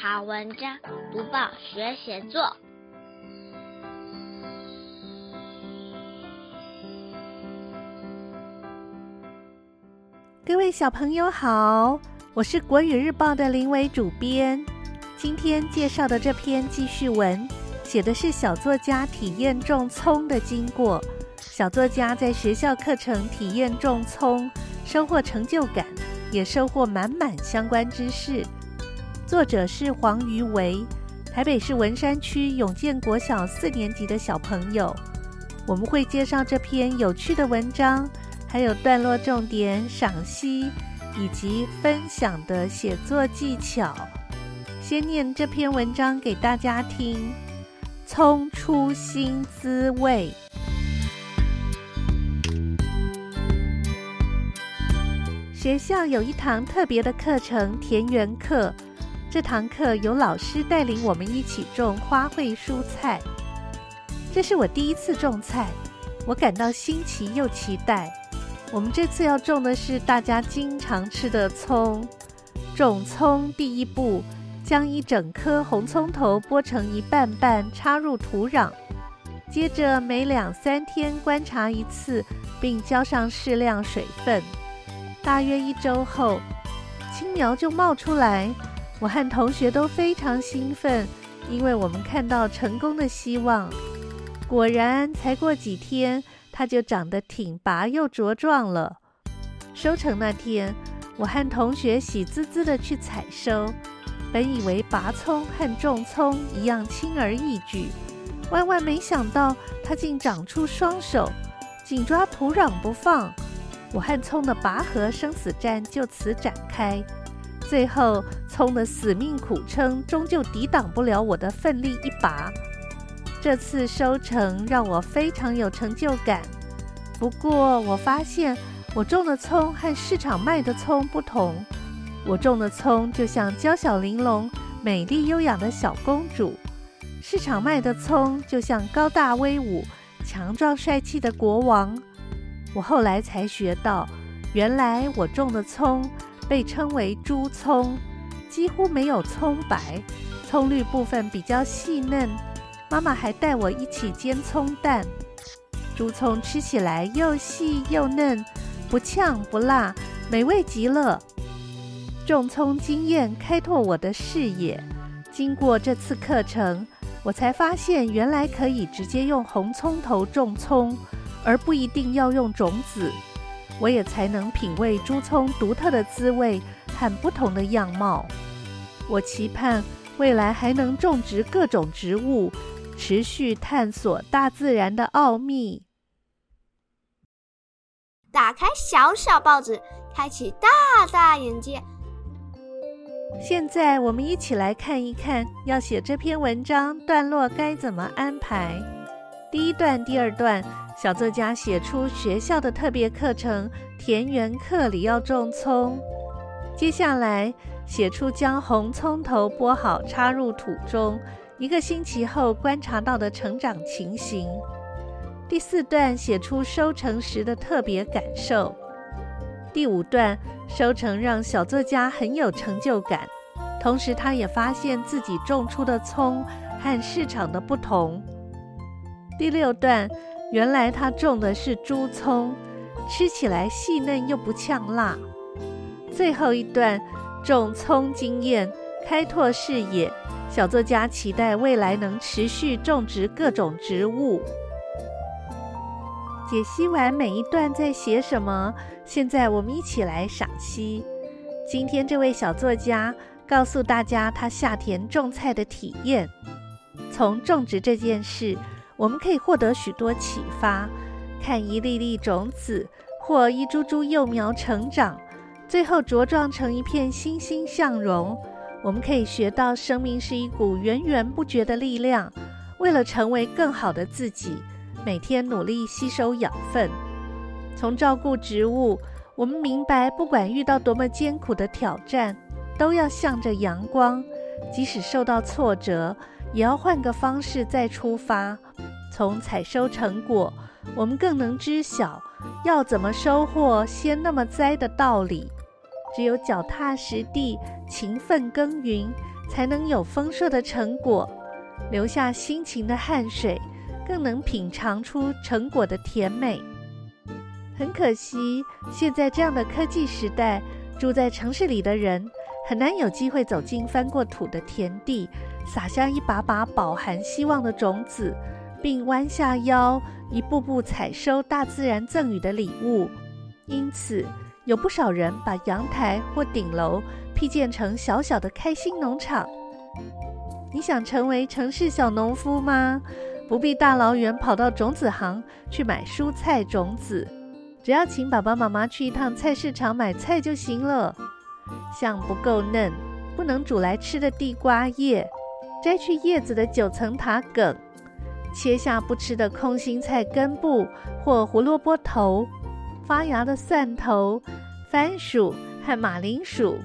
好文章，读报学写作。各位小朋友好，我是国语日报的林伟主编。今天介绍的这篇记叙文，写的是小作家体验种葱的经过。小作家在学校课程体验种葱，收获成就感，也收获满满相关知识。作者是黄于维，台北市文山区永建国小四年级的小朋友。我们会介绍这篇有趣的文章，还有段落重点赏析以及分享的写作技巧。先念这篇文章给大家听：葱出新滋味。学校有一堂特别的课程——田园课。这堂课由老师带领我们一起种花卉蔬菜。这是我第一次种菜，我感到新奇又期待。我们这次要种的是大家经常吃的葱。种葱第一步，将一整颗红葱头剥成一瓣瓣，插入土壤。接着每两三天观察一次，并浇上适量水分。大约一周后，青苗就冒出来。我和同学都非常兴奋，因为我们看到成功的希望。果然，才过几天，它就长得挺拔又茁壮了。收成那天，我和同学喜滋滋地去采收。本以为拔葱和种葱一样轻而易举，万万没想到，它竟长出双手，紧抓土壤不放。我和葱的拔河生死战就此展开。最后，葱的死命苦撑，终究抵挡不了我的奋力一拔。这次收成让我非常有成就感。不过，我发现我种的葱和市场卖的葱不同。我种的葱就像娇小玲珑、美丽优雅的小公主，市场卖的葱就像高大威武、强壮帅气的国王。我后来才学到，原来我种的葱。被称为猪葱，几乎没有葱白，葱绿部分比较细嫩。妈妈还带我一起煎葱蛋。猪葱吃起来又细又嫩，不呛不辣，美味极了。种葱经验开拓我的视野。经过这次课程，我才发现原来可以直接用红葱头种葱，而不一定要用种子。我也才能品味珠葱独特的滋味和不同的样貌。我期盼未来还能种植各种植物，持续探索大自然的奥秘。打开小小报纸，开启大大眼界。现在我们一起来看一看，要写这篇文章段落该怎么安排。第一段、第二段。小作家写出学校的特别课程田园课里要种葱，接下来写出将红葱头剥好插入土中，一个星期后观察到的成长情形。第四段写出收成时的特别感受。第五段收成让小作家很有成就感，同时他也发现自己种出的葱和市场的不同。第六段。原来他种的是猪葱，吃起来细嫩又不呛辣。最后一段种葱经验，开拓视野。小作家期待未来能持续种植各种植物。解析完每一段在写什么，现在我们一起来赏析。今天这位小作家告诉大家他下田种菜的体验，从种植这件事。我们可以获得许多启发，看一粒粒种子或一株株幼苗成长，最后茁壮成一片欣欣向荣。我们可以学到，生命是一股源源不绝的力量。为了成为更好的自己，每天努力吸收养分。从照顾植物，我们明白，不管遇到多么艰苦的挑战，都要向着阳光，即使受到挫折，也要换个方式再出发。从采收成果，我们更能知晓要怎么收获，先那么栽的道理。只有脚踏实地、勤奋耕耘，才能有丰硕的成果，留下辛勤的汗水，更能品尝出成果的甜美。很可惜，现在这样的科技时代，住在城市里的人很难有机会走进翻过土的田地，撒下一把把饱含希望的种子，并弯下腰一步步采收大自然赠予的礼物。因此，有不少人把阳台或顶楼辟建成小小的开心农场。你想成为城市小农夫吗？不必大老远跑到种子行去买蔬菜种子。只要请爸爸妈妈去一趟菜市场买菜就行了。像不够嫩、不能煮来吃的地瓜叶，摘去叶子的九层塔梗，切下不吃的空心菜根部或胡萝卜头，发芽的蒜头、番薯和马铃薯。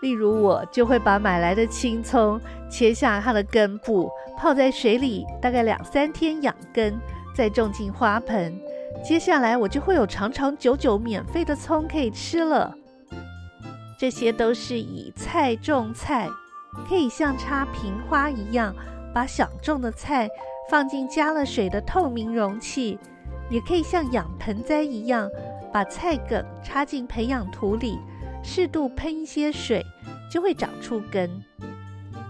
例如，我就会把买来的青葱切下它的根部，泡在水里大概两三天养根，再种进花盆。接下来我就会有长长久久免费的葱可以吃了。这些都是以菜种菜，可以像插瓶花一样，把想种的菜放进加了水的透明容器；也可以像养盆栽一样，把菜梗插进培养土里，适度喷一些水，就会长出根。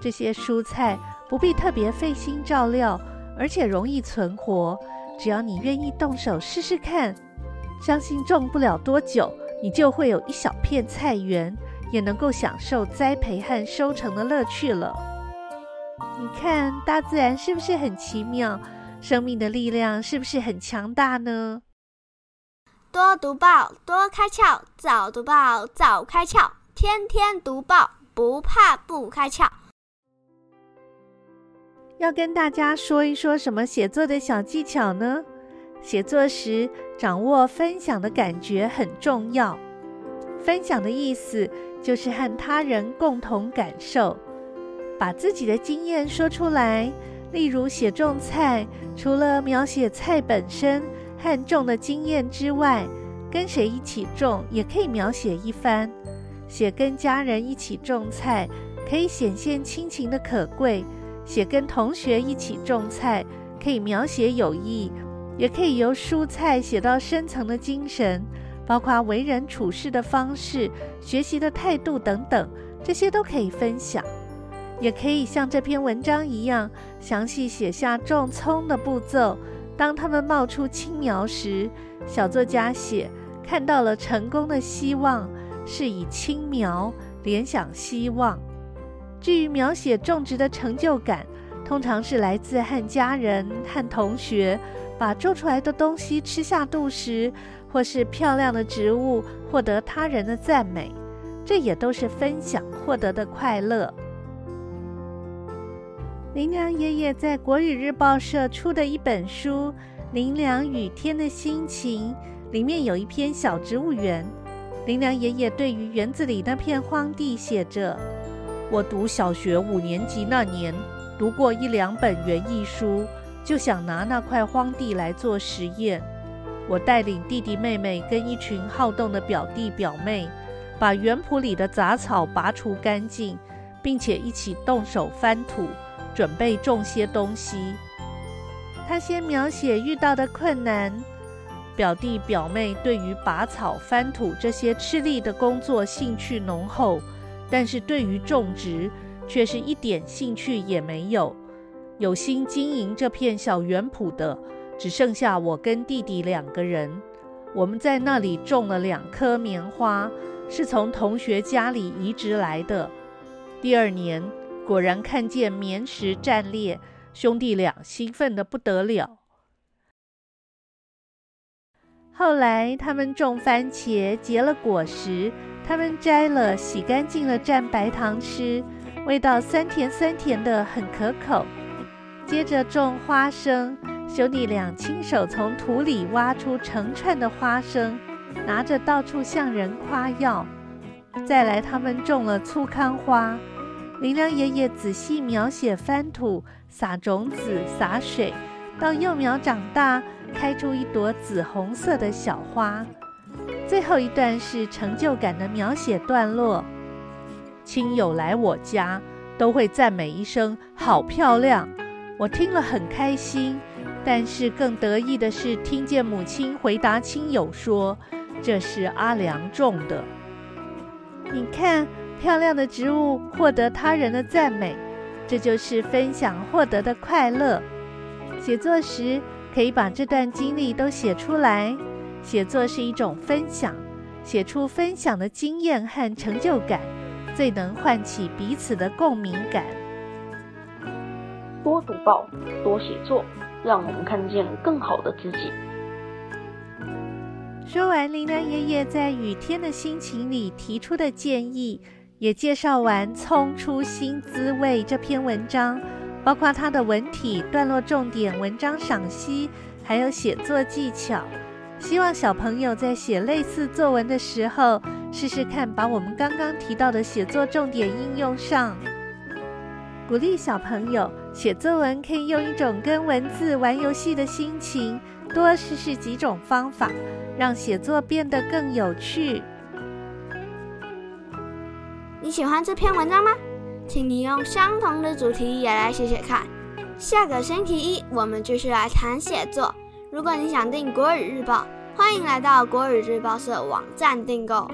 这些蔬菜不必特别费心照料，而且容易存活。只要你愿意动手试试看，相信种不了多久，你就会有一小片菜园，也能够享受栽培和收成的乐趣了。你看，大自然是不是很奇妙？生命的力量是不是很强大呢？多读报，多开窍；早读报，早开窍；天天读报，不怕不开窍。要跟大家说一说什么写作的小技巧呢？写作时掌握分享的感觉很重要。分享的意思就是和他人共同感受，把自己的经验说出来。例如写种菜，除了描写菜本身和种的经验之外，跟谁一起种也可以描写一番。写跟家人一起种菜，可以显现亲情的可贵。写跟同学一起种菜，可以描写友谊，也可以由蔬菜写到深层的精神，包括为人处事的方式、学习的态度等等，这些都可以分享。也可以像这篇文章一样，详细写下种葱的步骤。当它们冒出青苗时，小作家写看到了成功的希望，是以青苗联想希望。至于描写种植的成就感，通常是来自和家人和同学把种出来的东西吃下肚时，或是漂亮的植物获得他人的赞美，这也都是分享获得的快乐。林良爷爷在国语日报社出的一本书《林良雨天的心情》里面有一篇小植物园，林良爷爷对于园子里那片荒地写着。我读小学五年级那年，读过一两本园艺书，就想拿那块荒地来做实验。我带领弟弟妹妹跟一群好动的表弟表妹，把园圃里的杂草拔除干净，并且一起动手翻土，准备种些东西。他先描写遇到的困难，表弟表妹对于拔草翻土这些吃力的工作兴趣浓厚。但是对于种植却是一点兴趣也没有。有心经营这片小园圃的，只剩下我跟弟弟两个人。我们在那里种了两棵棉花，是从同学家里移植来的。第二年果然看见棉实绽裂，兄弟俩兴奋得不得了。后来他们种番茄，结了果实。他们摘了，洗干净了，蘸白糖吃，味道酸甜酸甜的，很可口。接着种花生，兄弟俩亲手从土里挖出成串的花生，拿着到处向人夸耀。再来，他们种了粗糠花，林良爷爷仔细描写翻土、撒种子、洒水，到幼苗长大，开出一朵紫红色的小花。最后一段是成就感的描写段落。亲友来我家，都会赞美一声“好漂亮”，我听了很开心。但是更得意的是，听见母亲回答亲友说：“这是阿良种的。”你看，漂亮的植物获得他人的赞美，这就是分享获得的快乐。写作时可以把这段经历都写出来。写作是一种分享，写出分享的经验和成就感，最能唤起彼此的共鸣感。多读报，多写作，让我们看见更好的自己。说完林良爷爷在雨天的心情里提出的建议，也介绍完《葱出新滋味》这篇文章，包括它的文体、段落重点、文章赏析，还有写作技巧。希望小朋友在写类似作文的时候，试试看把我们刚刚提到的写作重点应用上。鼓励小朋友写作文，可以用一种跟文字玩游戏的心情，多试试几种方法。让写作变得更有趣。你喜欢这篇文章吗？请你用相同的主题也来写写看。下个星期一，我们继续来谈写作。如果你想订《国语日报》，欢迎来到国语日报社网站订购。